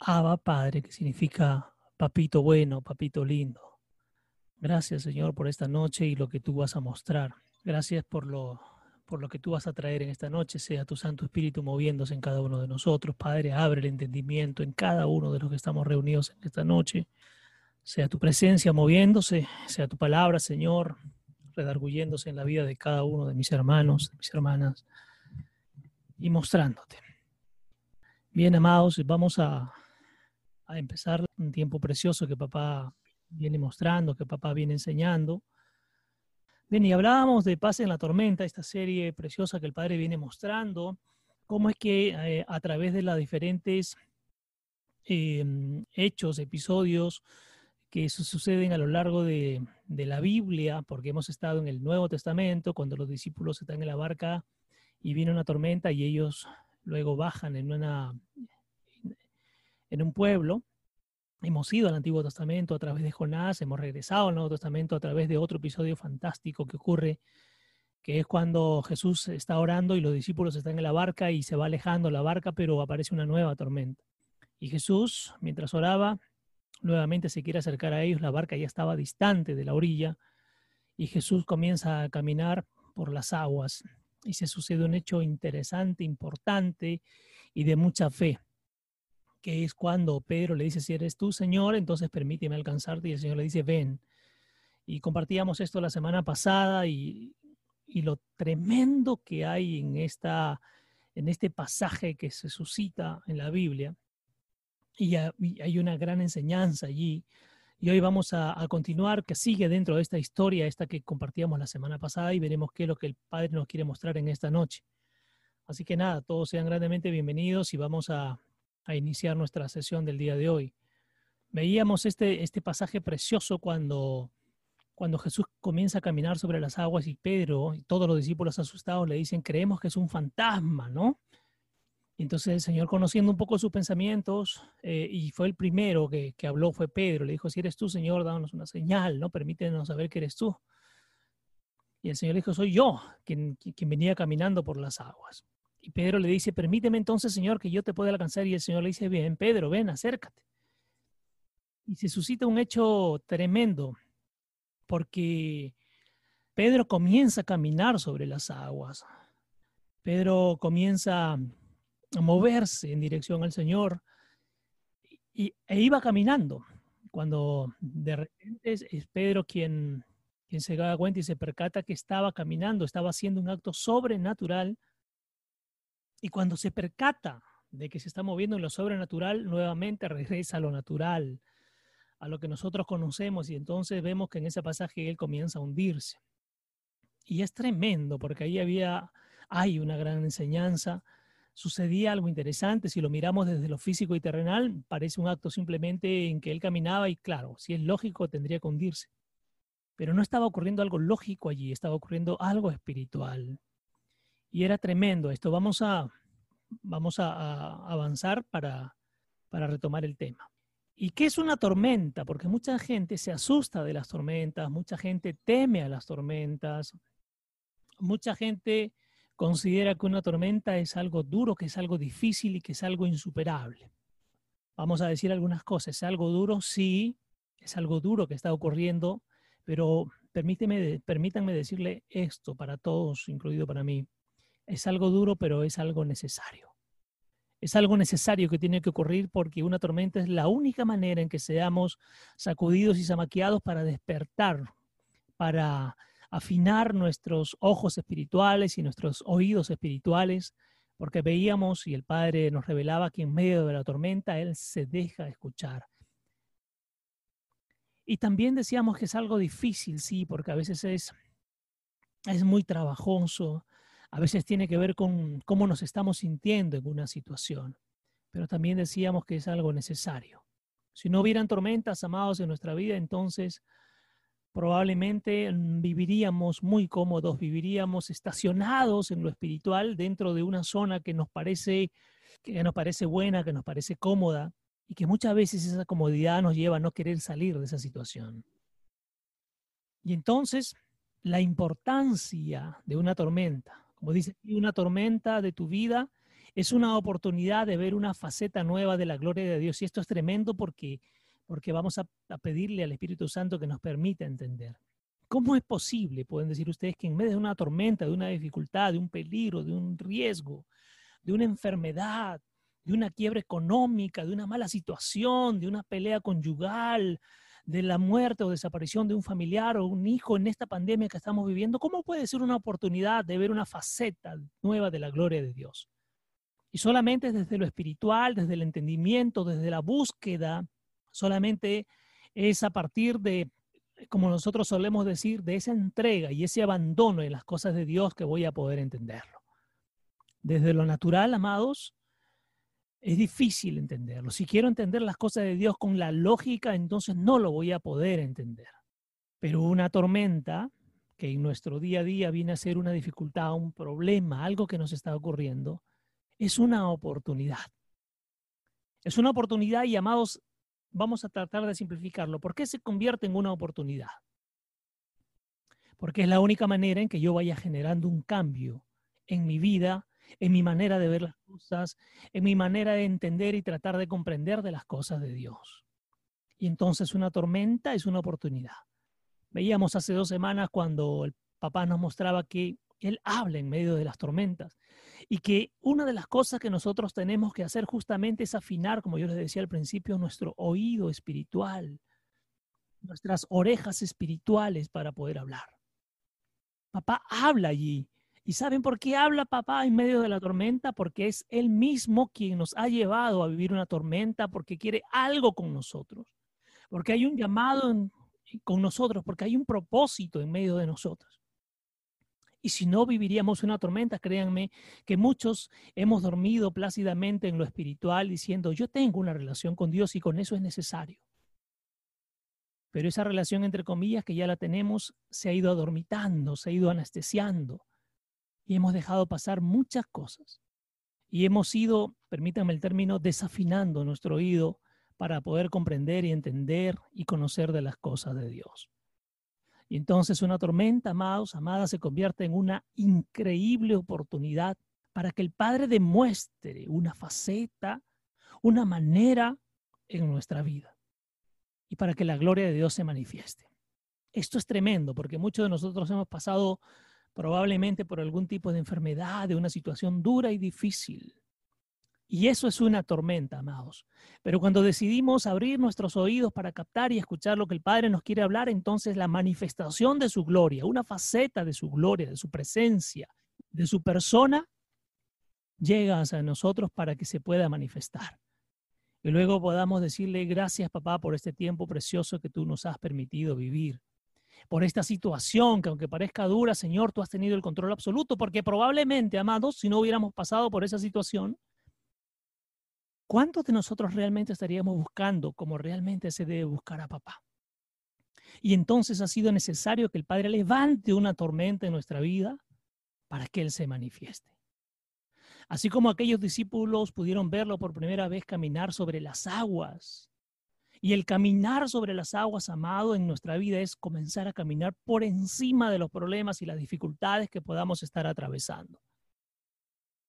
Abba Padre, que significa papito bueno, papito lindo. Gracias, Señor, por esta noche y lo que tú vas a mostrar. Gracias por lo, por lo que tú vas a traer en esta noche. Sea tu Santo Espíritu moviéndose en cada uno de nosotros. Padre, abre el entendimiento en cada uno de los que estamos reunidos en esta noche. Sea tu presencia moviéndose, sea tu palabra, Señor, redarguyéndose en la vida de cada uno de mis hermanos, mis hermanas, y mostrándote. Bien, amados, vamos a, a empezar un tiempo precioso que papá viene mostrando, que papá viene enseñando. Bien, y hablábamos de Paz en la Tormenta, esta serie preciosa que el Padre viene mostrando, cómo es que eh, a través de las diferentes em, hechos, episodios que suceden a lo largo de, de, la Biblia, porque hemos estado en el Nuevo Testamento, cuando los discípulos están en la barca y viene una tormenta y ellos luego bajan en, una, en un pueblo, Hemos ido al Antiguo Testamento a través de Jonás, hemos regresado al Nuevo Testamento a través de otro episodio fantástico que ocurre, que es cuando Jesús está orando y los discípulos están en la barca y se va alejando la barca, pero aparece una nueva tormenta. Y Jesús, mientras oraba, nuevamente se quiere acercar a ellos, la barca ya estaba distante de la orilla y Jesús comienza a caminar por las aguas y se sucede un hecho interesante, importante y de mucha fe que es cuando Pedro le dice, si eres tú, Señor, entonces permíteme alcanzarte, y el Señor le dice, ven. Y compartíamos esto la semana pasada y, lo tremendo que hay en, esta, en este pasaje que se suscita en la Biblia. Y, hay una gran enseñanza allí. Y hoy vamos a, a, continuar, que sigue dentro de esta historia, esta que compartíamos la semana pasada, y veremos qué es lo que el Padre nos quiere mostrar en esta noche. Así que nada, todos sean grandemente bienvenidos y vamos a, a iniciar nuestra sesión del día de hoy. Veíamos este, este pasaje precioso cuando, cuando Jesús comienza a caminar sobre las aguas y Pedro y todos los discípulos asustados le dicen, creemos que es un fantasma, ¿no? entonces el Señor, conociendo un poco sus pensamientos, eh, y fue el primero que, que, habló, fue Pedro, le dijo, si eres tú, Señor, danos una señal, ¿no? Permítenos saber que eres tú. Y el Señor dijo, soy yo quien venía caminando por las aguas. Y Pedro le dice, permíteme entonces, Señor, que yo te pueda alcanzar. Y el Señor le dice, bien, Pedro, ven, acércate. Y se suscita un hecho tremendo, porque Pedro comienza a caminar sobre las aguas. Pedro comienza a moverse en dirección al Señor y, e iba caminando. Cuando de repente es Pedro quien, quien se da cuenta y se percata que estaba caminando, estaba haciendo un acto sobrenatural y cuando se percata de que se está moviendo en lo sobrenatural, nuevamente regresa a lo natural, a lo que nosotros conocemos, y entonces vemos que en ese pasaje él comienza a hundirse. Y es tremendo, porque ahí había, hay una gran enseñanza, sucedía algo interesante, si lo miramos desde lo físico y terrenal, parece un acto simplemente en que él caminaba y claro, si es lógico, tendría que hundirse. Pero no estaba ocurriendo algo lógico allí, estaba ocurriendo algo espiritual. Y era tremendo esto. Vamos a, vamos a, avanzar para, para retomar el tema. ¿Y qué es una tormenta? Porque mucha gente se asusta de las tormentas, mucha gente teme a las tormentas, mucha gente considera que una tormenta es algo duro, que es algo difícil y que es algo insuperable. Vamos a decir algunas cosas. ¿Es algo duro? Sí, es algo duro que está ocurriendo, pero permíteme, permítanme decirle esto para todos, incluido para mí. Es algo duro, pero es algo necesario. Es algo necesario que tiene que ocurrir porque una tormenta es la única manera en que seamos sacudidos y zamaqueados para despertar, para afinar nuestros ojos espirituales y nuestros oídos espirituales, porque veíamos y el Padre nos revelaba que en medio de la tormenta Él se deja escuchar. Y también decíamos que es algo difícil, sí, porque a veces es, es muy trabajoso, a veces tiene que ver con cómo nos estamos sintiendo en una situación, pero también decíamos que es algo necesario. Si no hubieran tormentas, amados, en nuestra vida, entonces probablemente viviríamos muy cómodos, viviríamos estacionados en lo espiritual dentro de una zona que nos parece que nos parece buena, que nos parece cómoda y que muchas veces esa comodidad nos lleva a no querer salir de esa situación. Y entonces la importancia de una tormenta como dice, una tormenta de tu vida es una oportunidad de ver una faceta nueva de la gloria de Dios. Y esto es tremendo porque, porque vamos a, a pedirle al Espíritu Santo que nos permita entender. ¿Cómo es posible, pueden decir ustedes, que en medio de una tormenta, de una dificultad, de un peligro, de un riesgo, de una enfermedad, de una quiebra económica, de una mala situación, de una pelea conyugal, de la muerte o desaparición de un familiar o un hijo en esta pandemia que estamos viviendo, ¿cómo puede ser una oportunidad de ver una faceta nueva de la gloria de Dios? Y solamente desde lo espiritual, desde el entendimiento, desde la búsqueda, solamente es a partir de como nosotros solemos decir, de esa entrega y ese abandono en las cosas de Dios que voy a poder entenderlo. Desde lo natural, amados, es difícil entenderlo. Si quiero entender las cosas de Dios con la lógica, entonces no lo voy a poder entender. Pero una tormenta, que en nuestro día a día viene a ser una dificultad, un problema, algo que nos está ocurriendo, es una oportunidad. Es una oportunidad y, amados, vamos a tratar de simplificarlo. ¿Por qué se convierte en una oportunidad? Porque es la única manera en que yo vaya generando un cambio en mi vida, en mi manera de ver las cosas, en mi manera de entender y tratar de comprender de las cosas de Dios. Y entonces una tormenta es una oportunidad. Veíamos hace dos semanas cuando el papá nos mostraba que Él habla en medio de las tormentas y que una de las cosas que nosotros tenemos que hacer justamente es afinar, como yo les decía al principio, nuestro oído espiritual, nuestras orejas espirituales para poder hablar. Papá habla allí. ¿Y saben por qué habla papá en medio de la tormenta? Porque es él mismo quien nos ha llevado a vivir una tormenta, porque quiere algo con nosotros, porque hay un llamado con nosotros, porque hay un propósito en medio de nosotros. Y si no viviríamos una tormenta, créanme que muchos hemos dormido plácidamente en lo espiritual diciendo, yo tengo una relación con Dios y con eso es necesario. Pero esa relación, entre comillas, que ya la tenemos, se ha ido adormitando, se ha ido anestesiando y hemos dejado pasar muchas cosas. Y hemos ido, permítanme el término, desafinando nuestro oído para poder comprender y entender y conocer de las cosas de Dios. Y entonces una tormenta, amados, amadas, se convierte en una increíble oportunidad para que el Padre demuestre una faceta, una manera en nuestra vida y para que la gloria de Dios se manifieste. Esto es tremendo porque muchos de nosotros hemos pasado probablemente por algún tipo de enfermedad, de una situación dura y difícil. Y eso es una tormenta, amados. Pero cuando decidimos abrir nuestros oídos para captar y escuchar lo que el Padre nos quiere hablar, entonces la manifestación de su gloria, una faceta de su gloria, de su presencia, de su persona, llega hacia nosotros para que se pueda manifestar. Y luego podamos decirle gracias, papá, por este tiempo precioso que tú nos has permitido vivir. Por esta situación que aunque parezca dura, Señor, tú has tenido el control absoluto, porque probablemente, amados, si no hubiéramos pasado por esa situación, ¿Cuántos de nosotros realmente estaríamos buscando como realmente se debe buscar a papá? Y entonces ha sido necesario que el Padre levante una tormenta en nuestra vida para que Él se manifieste. Así como aquellos discípulos pudieron verlo por primera vez caminar sobre las aguas. Y el caminar sobre las aguas, amado, en nuestra vida es comenzar a caminar por encima de los problemas y las dificultades que podamos estar atravesando.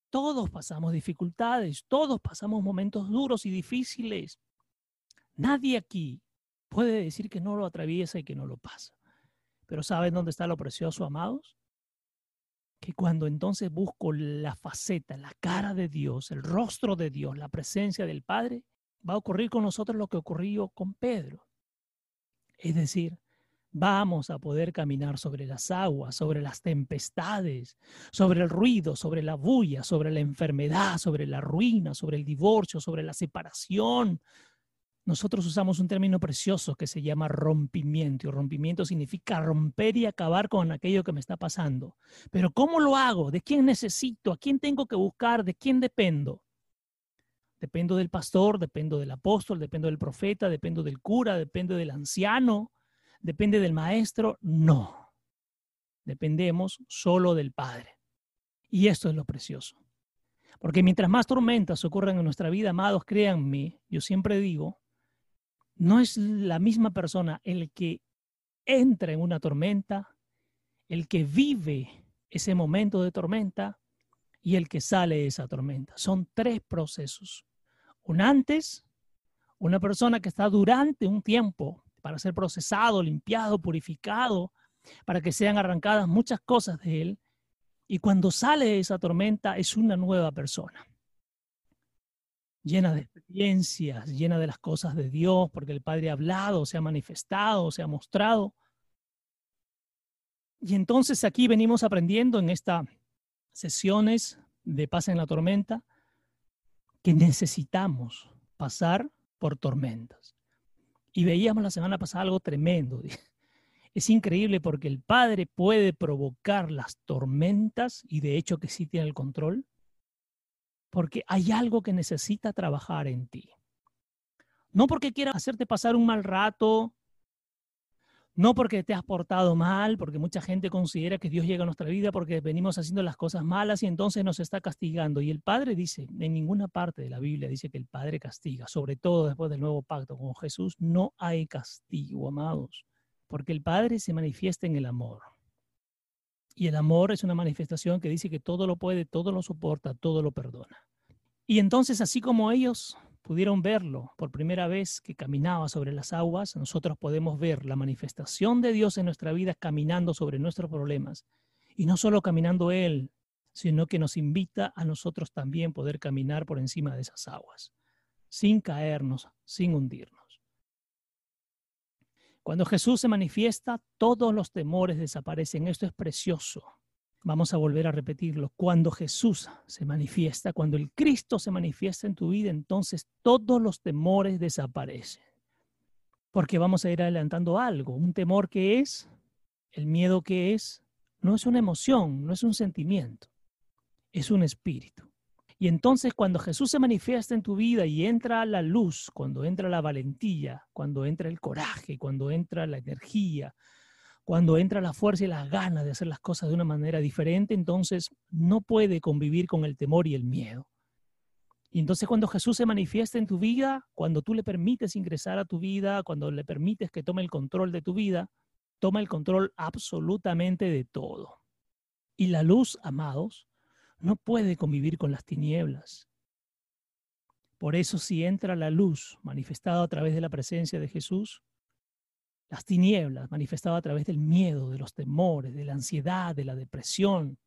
Todos pasamos dificultades, todos pasamos momentos duros y difíciles. Nadie aquí puede decir que no lo atraviesa y que no lo pasa. Pero ¿saben dónde está lo precioso, amados? Que cuando entonces busco la faceta, la cara de Dios, el rostro de Dios, la presencia del Padre, va a ocurrir con nosotros lo que ocurrió con Pedro. Es decir, vamos a poder caminar sobre las aguas, sobre las tempestades, sobre el ruido, sobre la bulla, sobre la enfermedad, sobre la ruina, sobre el divorcio, sobre la separación. Nosotros usamos un término precioso que se llama rompimiento. Y rompimiento significa romper y acabar con aquello que me está pasando. Pero ¿cómo lo hago? ¿De quién necesito? ¿A quién tengo que buscar? ¿De quién dependo? Dependo del pastor, dependo del apóstol, dependo del profeta, dependo del cura, dependo del anciano, ¿Depende del maestro? No. Dependemos solo del Padre. Y esto es lo precioso. Porque mientras más tormentas ocurran en nuestra vida, amados, créanme, yo siempre digo, no es la misma persona el que entra en una tormenta, el que vive ese momento de tormenta, y el que sale de esa tormenta. Son tres procesos. Un antes, una persona que está durante un tiempo para ser procesado, limpiado, purificado, para que sean arrancadas muchas cosas de él. Y cuando sale de esa tormenta es una nueva persona, llena de experiencias, llena de las cosas de Dios, porque el Padre ha hablado, se ha manifestado, se ha mostrado. Y entonces aquí venimos aprendiendo en estas sesiones de paz en la tormenta que necesitamos pasar por tormentas. Y veíamos la semana pasada algo tremendo. Es increíble porque el Padre puede provocar las tormentas y de hecho que sí tiene el control, porque hay algo que necesita trabajar en ti. No porque quiera hacerte pasar un mal rato, no porque te has portado mal, porque mucha gente considera que Dios llega a nuestra vida porque venimos haciendo las cosas malas y entonces nos está castigando. Y el Padre dice, en ninguna parte de la Biblia dice que el Padre castiga, sobre todo después del nuevo pacto con Jesús, no hay castigo, amados, porque el Padre se manifiesta en el amor. Y el amor es una manifestación que dice que todo lo puede, todo lo soporta, todo lo perdona. Y entonces, así como ellos pudieron verlo por primera vez que caminaba sobre las aguas, nosotros podemos ver la manifestación de Dios en nuestra vida caminando sobre nuestros problemas. Y no solo caminando Él, sino que nos invita a nosotros también poder caminar por encima de esas aguas, sin caernos, sin hundirnos. Cuando Jesús se manifiesta, todos los temores desaparecen. Esto es precioso. Vamos a volver a repetirlo. Cuando Jesús se manifiesta, cuando el Cristo se manifiesta en tu vida, entonces todos los temores desaparecen. Porque vamos a ir adelantando algo. Un temor que es, el miedo que es, no es una emoción, no es un sentimiento, es un espíritu. Y entonces cuando Jesús se manifiesta en tu vida y entra la luz, cuando entra la valentía, cuando entra el coraje, cuando entra la energía, cuando entra la fuerza y las ganas de hacer las cosas de una manera diferente, entonces no puede convivir con el temor y el miedo. Y entonces cuando Jesús se manifiesta en tu vida, cuando tú le permites ingresar a tu vida, cuando le permites que tome el control de tu vida, toma el control absolutamente de todo. Y la luz, amados, no puede convivir con las tinieblas. Por eso si entra la luz manifestada a través de la presencia de Jesús, las tinieblas manifestadas a través del miedo, de los temores, de la ansiedad, de la depresión,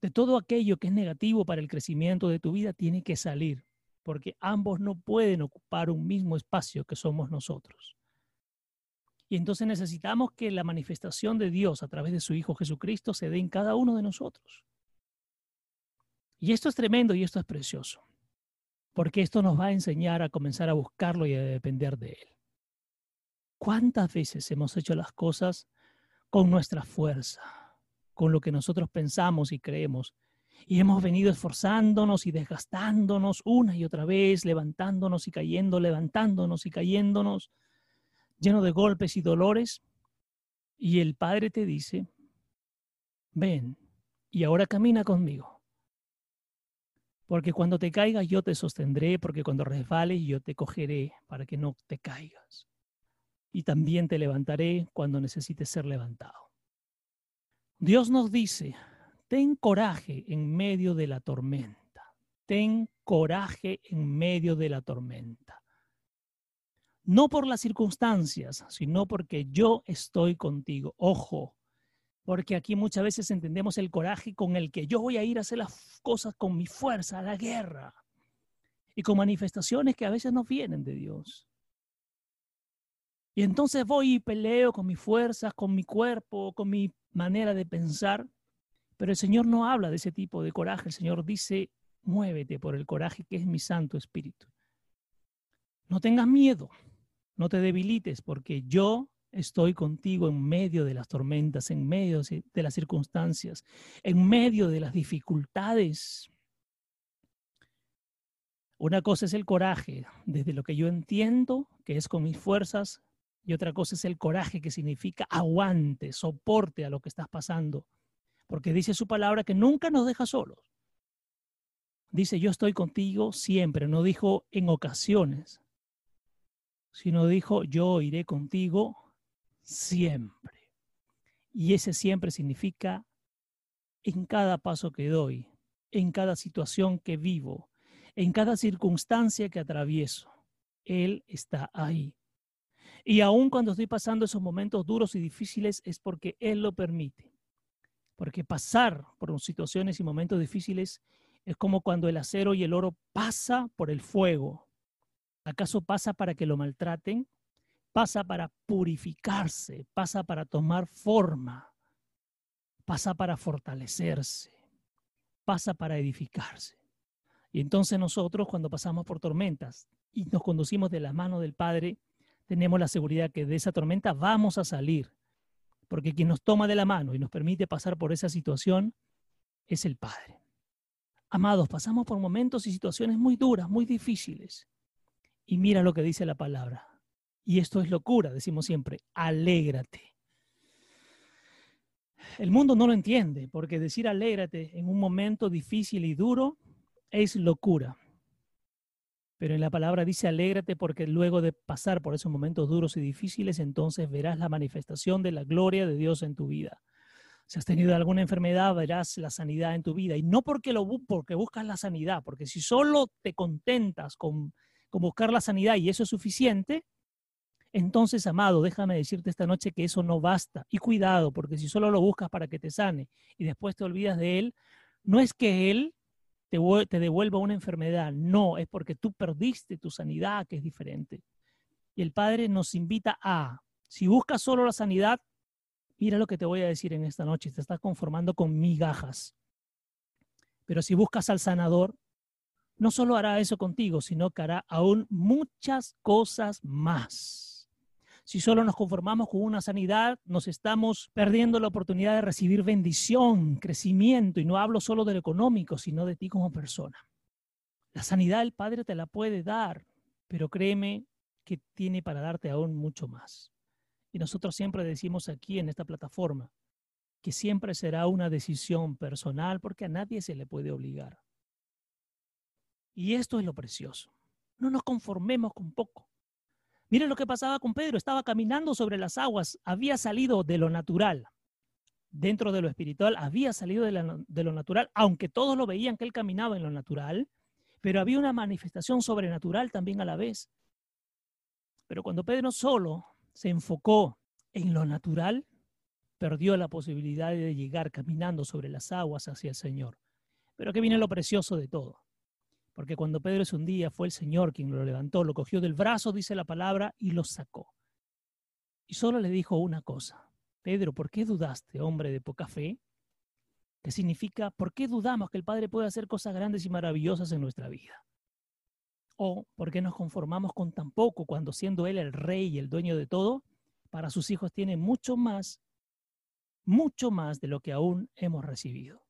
de todo aquello que es negativo para el crecimiento de tu vida, tiene que salir, porque ambos no pueden ocupar un mismo espacio que somos nosotros. Y entonces necesitamos que la manifestación de Dios a través de su Hijo Jesucristo se dé en cada uno de nosotros. Y esto es tremendo y esto es precioso, porque esto nos va a enseñar a comenzar a buscarlo y a depender de Él. ¿Cuántas veces hemos hecho las cosas con nuestra fuerza, con lo que nosotros pensamos y creemos? Y hemos venido esforzándonos y desgastándonos una y otra vez, levantándonos y cayendo, levantándonos y cayéndonos, lleno de golpes y dolores. Y el Padre te dice, ven y ahora camina conmigo. Porque cuando te caigas yo te sostendré, porque cuando resbales yo te cogeré para que no te caigas y también te levantaré cuando necesites ser levantado. Dios nos dice, ten coraje en medio de la tormenta, ten coraje en medio de la tormenta. No por las circunstancias, sino porque yo estoy contigo. Ojo, porque aquí muchas veces entendemos el coraje con el que yo voy a ir a hacer las cosas con mi fuerza, a la guerra, y con manifestaciones que a veces no vienen de Dios. Y entonces voy y peleo con mis fuerzas, con mi cuerpo, con mi manera de pensar. Pero el Señor no habla de ese tipo de coraje. El Señor dice, muévete por el coraje que es mi Santo Espíritu. No tengas miedo, no te debilites, porque yo estoy contigo en medio de las tormentas, en medio de las circunstancias, en medio de las dificultades. Una cosa es el coraje, desde lo que yo entiendo, que es con mis fuerzas, y otra cosa es el coraje, que significa aguante, soporte a lo que estás pasando. Porque dice su palabra que nunca nos deja solos. Dice, yo estoy contigo siempre. No dijo en ocasiones, sino dijo, yo iré contigo siempre. Y ese siempre significa en cada paso que doy, en cada situación que vivo, en cada circunstancia que atravieso. Él está ahí. Y aun cuando estoy pasando esos momentos duros y difíciles es porque Él lo permite. Porque pasar por situaciones y momentos difíciles es como cuando el acero y el oro pasa por el fuego. ¿Acaso pasa para que lo maltraten? Pasa para purificarse, pasa para tomar forma, pasa para fortalecerse, pasa para edificarse. Y entonces nosotros cuando pasamos por tormentas y nos conducimos de la mano del Padre, tenemos la seguridad que de esa tormenta vamos a salir, porque quien nos toma de la mano y nos permite pasar por esa situación es el Padre. Amados, pasamos por momentos y situaciones muy duras, muy difíciles. Y mira lo que dice la palabra. Y esto es locura, decimos siempre, alégrate. El mundo no lo entiende, porque decir alégrate en un momento difícil y duro es locura. Pero en la palabra dice, alégrate porque luego de pasar por esos momentos duros y difíciles, entonces verás la manifestación de la gloria de Dios en tu vida. Si has tenido alguna enfermedad, verás la sanidad en tu vida. Y no porque, lo, porque buscas la sanidad, porque si solo te contentas con, con buscar la sanidad y eso es suficiente, entonces, amado, déjame decirte esta noche que eso no basta. Y cuidado, porque si solo lo buscas para que te sane y después te olvidas de Él, no es que Él te, devuelva una enfermedad. No, es porque tú perdiste tu sanidad, que es diferente. Y el Padre nos invita a, si buscas solo la sanidad, mira lo que te voy a decir en esta noche, te estás conformando con migajas. Pero si buscas al sanador, no solo hará eso contigo, sino que hará aún muchas cosas más. Si solo nos conformamos con una sanidad, nos estamos perdiendo la oportunidad de recibir bendición, crecimiento, y no hablo solo de lo económico, sino de ti como persona. La sanidad el Padre te la puede dar, pero créeme que tiene para darte aún mucho más. Y nosotros siempre decimos aquí en esta plataforma que siempre será una decisión personal porque a nadie se le puede obligar. Y esto es lo precioso. No nos conformemos con poco. Miren lo que pasaba con Pedro, estaba caminando sobre las aguas, había salido de lo natural, dentro de lo espiritual, había salido de, lo natural, aunque todos lo veían que él caminaba en lo natural, pero había una manifestación sobrenatural también a la vez. Pero cuando Pedro solo se enfocó en lo natural, perdió la posibilidad de llegar caminando sobre las aguas hacia el Señor. Pero que viene lo precioso de todo. Porque cuando Pedro es un día, fue el Señor quien lo levantó, lo cogió del brazo, dice la palabra, y lo sacó. Y solo le dijo una cosa, Pedro, ¿por qué dudaste, hombre de poca fe? ¿Qué significa, ¿por qué dudamos que el Padre puede hacer cosas grandes y maravillosas en nuestra vida? ¿O por qué nos conformamos con tan poco cuando siendo Él el rey y el dueño de todo, para sus hijos tiene mucho más, mucho más de lo que aún hemos recibido?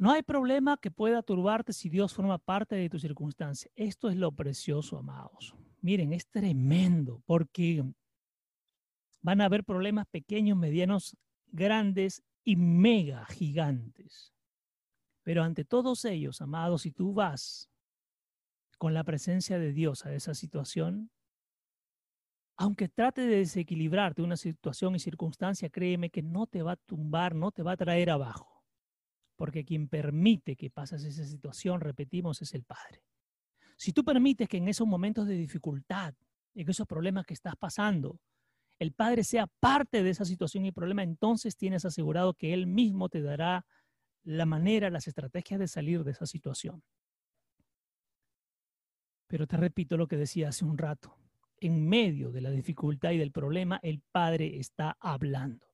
No hay problema que pueda turbarte si Dios forma parte de tu circunstancia. Esto es lo precioso, amados. Miren, es tremendo porque van a haber problemas pequeños, medianos, grandes y mega gigantes. Pero ante todos ellos, amados, si tú vas con la presencia de Dios a esa situación, aunque trate de desequilibrarte una situación y circunstancia, créeme que no te va a tumbar, no te va a traer abajo porque quien permite que pases esa situación, repetimos, es el Padre. Si tú permites que en esos momentos de dificultad, en esos problemas que estás pasando, el Padre sea parte de esa situación y problema, entonces tienes asegurado que Él mismo te dará la manera, las estrategias de salir de esa situación. Pero te repito lo que decía hace un rato. En medio de la dificultad y del problema, el Padre está hablando.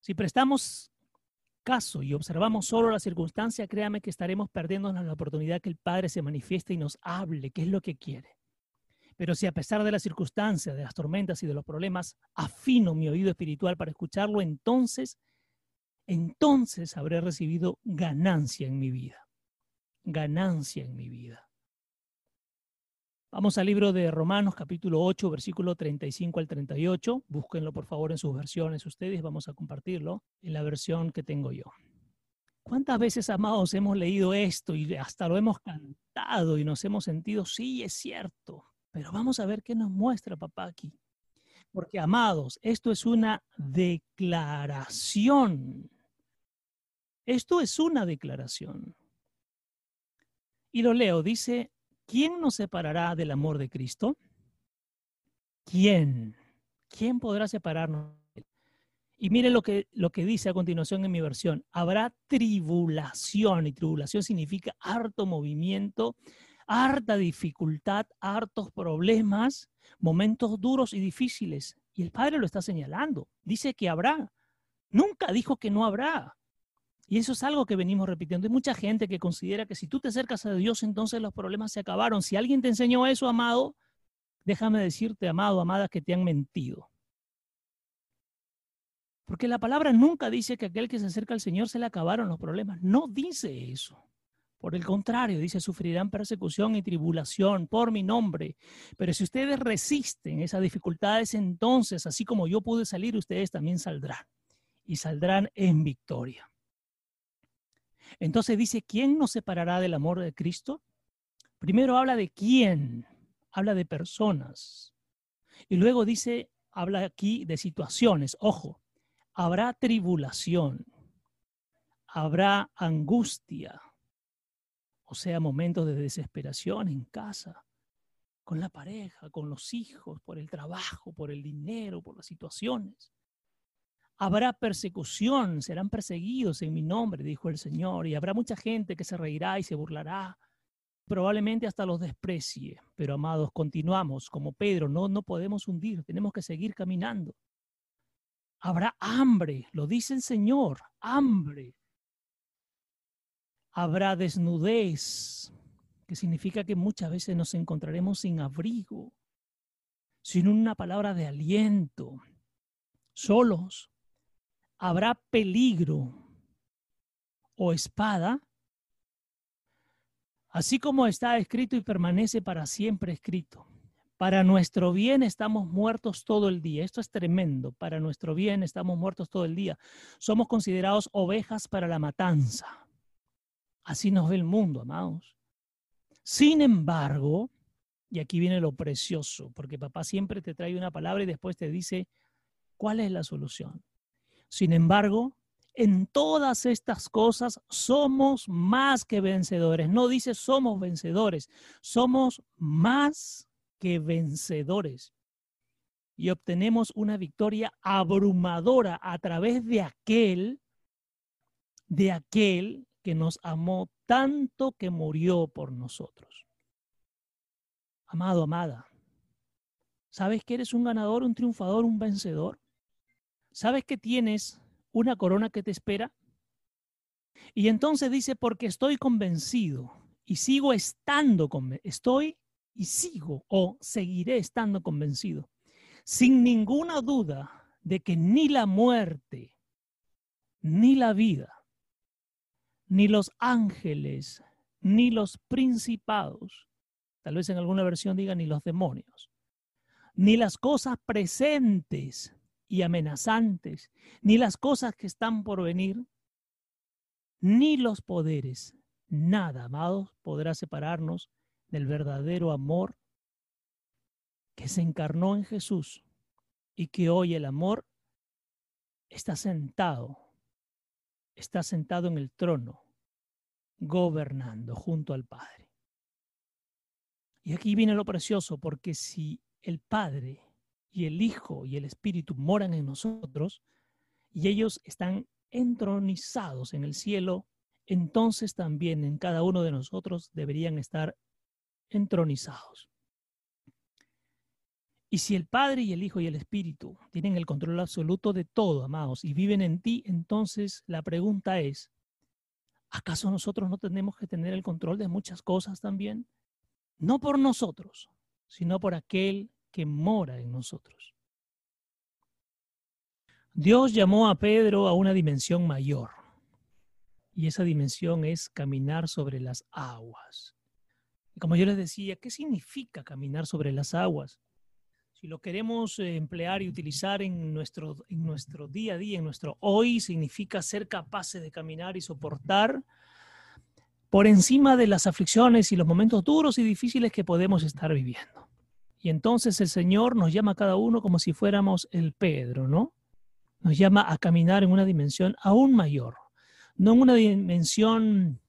Si prestamos y observamos solo la circunstancia, créame que estaremos perdiéndonos la oportunidad que el Padre se manifieste y nos hable, qué es lo que quiere. Pero si a pesar de la circunstancia, de las tormentas y de los problemas, afino mi oído espiritual para escucharlo, entonces, entonces habré recibido ganancia en mi vida. Ganancia en mi vida. Vamos al libro de Romanos capítulo 8, versículo 35 al 38. Búsquenlo por favor en sus versiones ustedes, vamos a compartirlo en la versión que tengo yo. ¿Cuántas veces, amados, hemos leído esto y hasta lo hemos cantado y nos hemos sentido, sí, es cierto, pero vamos a ver qué nos muestra papá aquí. Porque, amados, esto es una declaración. Esto es una declaración. Y lo leo, dice, ¿quién nos separará del amor de Cristo? ¿Quién? ¿Quién podrá separarnos? Y miren lo que, lo que dice a continuación en mi versión. Habrá tribulación, y tribulación significa harto movimiento, harta dificultad, hartos problemas, momentos duros y difíciles. Y el Padre lo está señalando. Dice que habrá. Nunca dijo que no habrá. Y eso es algo que venimos repitiendo. Hay mucha gente que considera que si tú te acercas a Dios, entonces los problemas se acabaron. Si alguien te enseñó eso, amado, déjame decirte, amado, amada, que te han mentido. Porque la palabra nunca dice que aquel que se acerca al Señor se le acabaron los problemas. No dice eso. Por el contrario, dice, sufrirán persecución y tribulación por mi nombre. Pero si ustedes resisten esas dificultades, entonces, así como yo pude salir, ustedes también saldrán. Y saldrán en victoria. Entonces dice, ¿quién nos separará del amor de Cristo? Primero habla de quién, habla de personas. Y luego dice, habla aquí de situaciones. Ojo, habrá tribulación, habrá angustia, o sea, momentos de desesperación en casa, con la pareja, con los hijos, por el trabajo, por el dinero, por las situaciones. Habrá persecución, serán perseguidos en mi nombre, dijo el Señor, y habrá mucha gente que se reirá y se burlará, probablemente hasta los desprecie. Pero amados, continuamos como Pedro, no, no podemos hundir, tenemos que seguir caminando. Habrá hambre, lo dice el Señor, hambre. Habrá desnudez, que significa que muchas veces nos encontraremos sin abrigo, sin una palabra de aliento, solos, habrá peligro o espada, así como está escrito y permanece para siempre escrito. Para nuestro bien estamos muertos todo el día. Esto es tremendo. Para nuestro bien estamos muertos todo el día. Somos considerados ovejas para la matanza. Así nos ve el mundo, amados. Sin embargo, y aquí viene lo precioso, porque papá siempre te trae una palabra y después te dice cuál es la solución. Sin embargo, en todas estas cosas somos más que vencedores. No dice somos vencedores, somos más que vencedores. Y obtenemos una victoria abrumadora a través de aquel, de aquel que nos amó tanto que murió por nosotros. Amado, amada, ¿sabes que eres un ganador, un triunfador, un vencedor? ¿Sabes que tienes una corona que te espera? Y entonces dice, porque estoy convencido y sigo estando convencido, estoy y sigo o seguiré estando convencido, sin ninguna duda de que ni la muerte, ni la vida, ni los ángeles, ni los principados, tal vez en alguna versión diga ni los demonios, ni las cosas presentes, y amenazantes, ni las cosas que están por venir, ni los poderes. Nada, amados, podrá separarnos del verdadero amor que se encarnó en Jesús y que hoy el amor está sentado, está sentado en el trono, gobernando junto al Padre. Y aquí viene lo precioso, porque si el Padre y el Hijo y el Espíritu moran en nosotros y ellos están entronizados en el cielo, entonces también en cada uno de nosotros deberían estar entronizados. Y si el Padre y el Hijo y el Espíritu tienen el control absoluto de todo, amados, y viven en ti, entonces la pregunta es, ¿acaso nosotros no tenemos que tener el control de muchas cosas también? No por nosotros, sino por aquel que mora en nosotros. Dios llamó a Pedro a una dimensión mayor y esa dimensión es caminar sobre las aguas. Y como yo les decía, ¿qué significa caminar sobre las aguas? Si lo queremos eh, emplear y utilizar en nuestro, en nuestro día a día, en nuestro hoy, significa ser capaces de caminar y soportar por encima de las aflicciones y los momentos duros y difíciles que podemos estar viviendo. Y entonces el Señor nos llama a cada uno como si fuéramos el Pedro, ¿no? Nos llama a caminar en una dimensión aún mayor, no en una dimensión,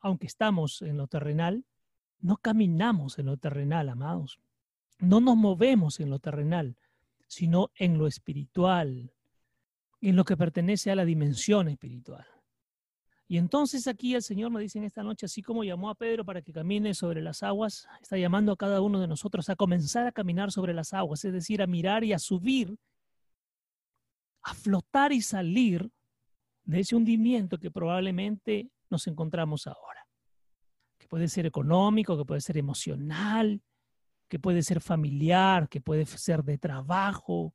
aunque estamos en lo terrenal, no caminamos en lo terrenal, amados. No nos movemos en lo terrenal, sino en lo espiritual, en lo que pertenece a la dimensión espiritual. Y entonces aquí el Señor nos dice en esta noche, así como llamó a Pedro para que camine sobre las aguas, está llamando a cada uno de nosotros a comenzar a caminar sobre las aguas, es decir, a mirar y a subir, a flotar y salir de ese hundimiento que probablemente nos encontramos ahora, que puede ser económico, que puede ser emocional, que puede ser familiar, que puede ser de trabajo,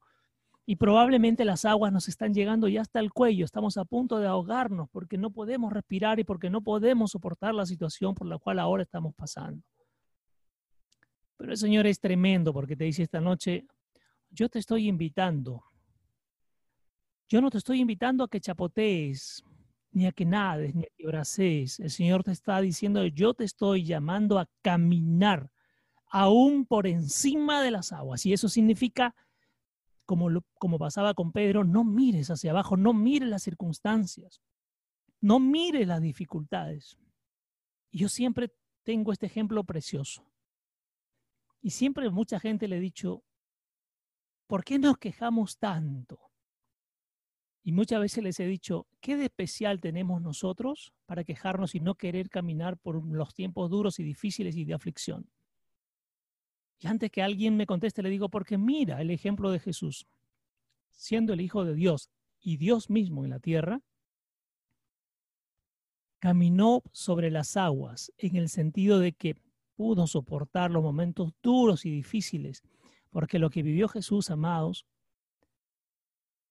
y probablemente las aguas nos están llegando ya hasta el cuello, estamos a punto de ahogarnos porque no podemos respirar y porque no podemos soportar la situación por la cual ahora estamos pasando. Pero el Señor es tremendo porque te dice esta noche, yo te estoy invitando. Yo no te estoy invitando a que chapotees, ni a que nades, ni a que bracees. El Señor te está diciendo, yo te estoy llamando a caminar aún por encima de las aguas. Y eso significa como, pasaba con Pedro, no mires hacia abajo, no mires las circunstancias, no mires las dificultades. Y yo siempre tengo este ejemplo precioso. Y siempre mucha gente le he dicho, ¿por qué nos quejamos tanto? Y muchas veces les he dicho, ¿qué de especial tenemos nosotros para quejarnos y no querer caminar por los tiempos duros y difíciles y de aflicción? Y antes que alguien me conteste, le digo, porque mira el ejemplo de Jesús, siendo el Hijo de Dios y Dios mismo en la tierra, caminó sobre las aguas en el sentido de que pudo soportar los momentos duros y difíciles, porque lo que vivió Jesús, amados,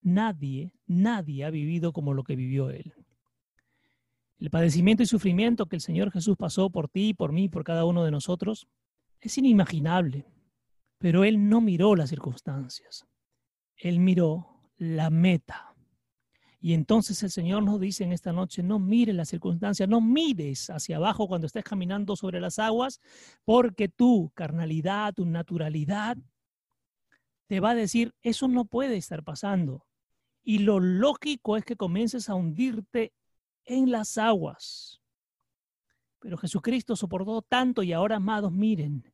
nadie, nadie ha vivido como lo que vivió Él. El padecimiento y sufrimiento que el Señor Jesús pasó por ti, por mí, por cada uno de nosotros, es inimaginable, pero él no miró las circunstancias, él miró la meta. Y entonces el Señor nos dice en esta noche, no mires las circunstancias, no mires hacia abajo cuando estés caminando sobre las aguas, porque tu carnalidad, tu naturalidad, te va a decir, eso no puede estar pasando. Y lo lógico es que comiences a hundirte en las aguas. Pero Jesucristo soportó tanto y ahora, amados, miren,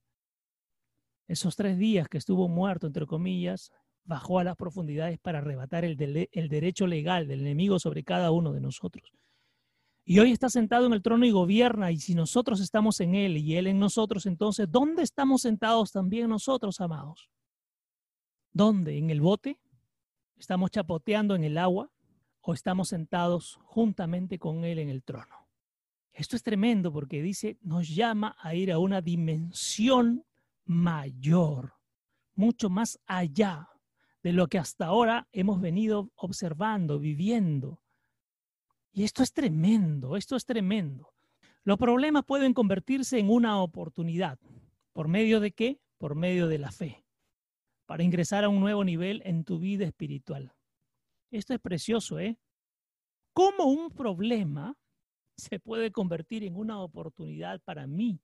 esos tres días que estuvo muerto, entre comillas, bajó a las profundidades para arrebatar el, el derecho legal del enemigo sobre cada uno de nosotros. Y hoy está sentado en el trono y gobierna, y si nosotros estamos en Él y Él en nosotros, entonces, ¿dónde estamos sentados también nosotros, amados? ¿Dónde? ¿En el bote? ¿Estamos chapoteando en el agua? ¿O estamos sentados juntamente con Él en el trono? Esto es tremendo porque dice, nos llama a ir a una dimensión mayor, mucho más allá de lo que hasta ahora hemos venido observando, viviendo. Y esto es tremendo, esto es tremendo. Los problemas pueden convertirse en una oportunidad. ¿Por medio de qué? Por medio de la fe, para ingresar a un nuevo nivel en tu vida espiritual. Esto es precioso, ¿eh? Como un problema se puede convertir en una oportunidad para mí.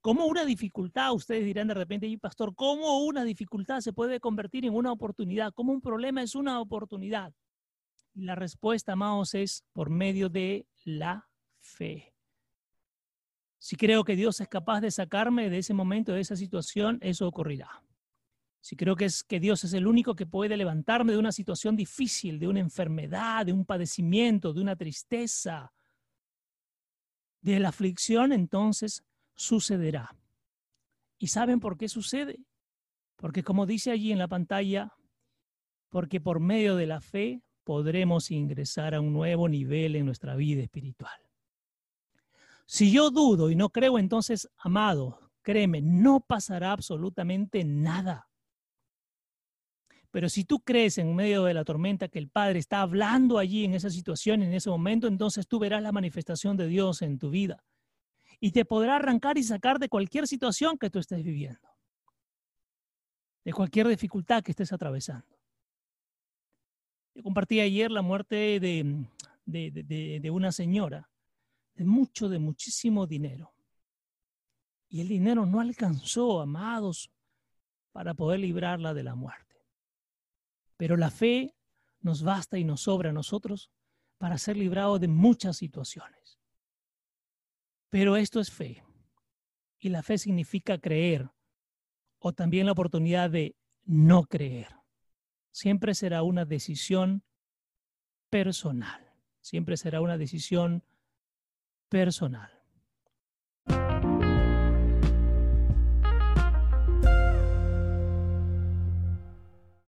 Como una dificultad, ustedes dirán de repente, y pastor, ¿cómo una dificultad se puede convertir en una oportunidad? ¿Cómo un problema es una oportunidad? La respuesta, amados, es por medio de la fe. Si creo que Dios es capaz de sacarme de ese momento, de esa situación, eso ocurrirá. Si creo que es que Dios es el único que puede levantarme de una situación difícil, de una enfermedad, de un padecimiento, de una tristeza, de la aflicción, entonces sucederá. ¿Y saben por qué sucede? Porque como dice allí en la pantalla, porque por medio de la fe podremos ingresar a un nuevo nivel en nuestra vida espiritual. Si yo dudo y no creo, entonces, amado, créeme, no pasará absolutamente nada. Pero si tú crees en medio de la tormenta que el Padre está hablando allí en esa situación, en ese momento, entonces tú verás la manifestación de Dios en tu vida. Y te podrá arrancar y sacar de cualquier situación que tú estés viviendo. De cualquier dificultad que estés atravesando. Yo compartí ayer la muerte de, de, de una señora de mucho, de muchísimo dinero. Y el dinero no alcanzó, amados, para poder librarla de la muerte. Pero la fe nos basta y nos sobra a nosotros para ser librado de muchas situaciones. Pero esto es fe. Y la fe significa creer o también la oportunidad de no creer. Siempre será una decisión personal. Siempre será una decisión personal.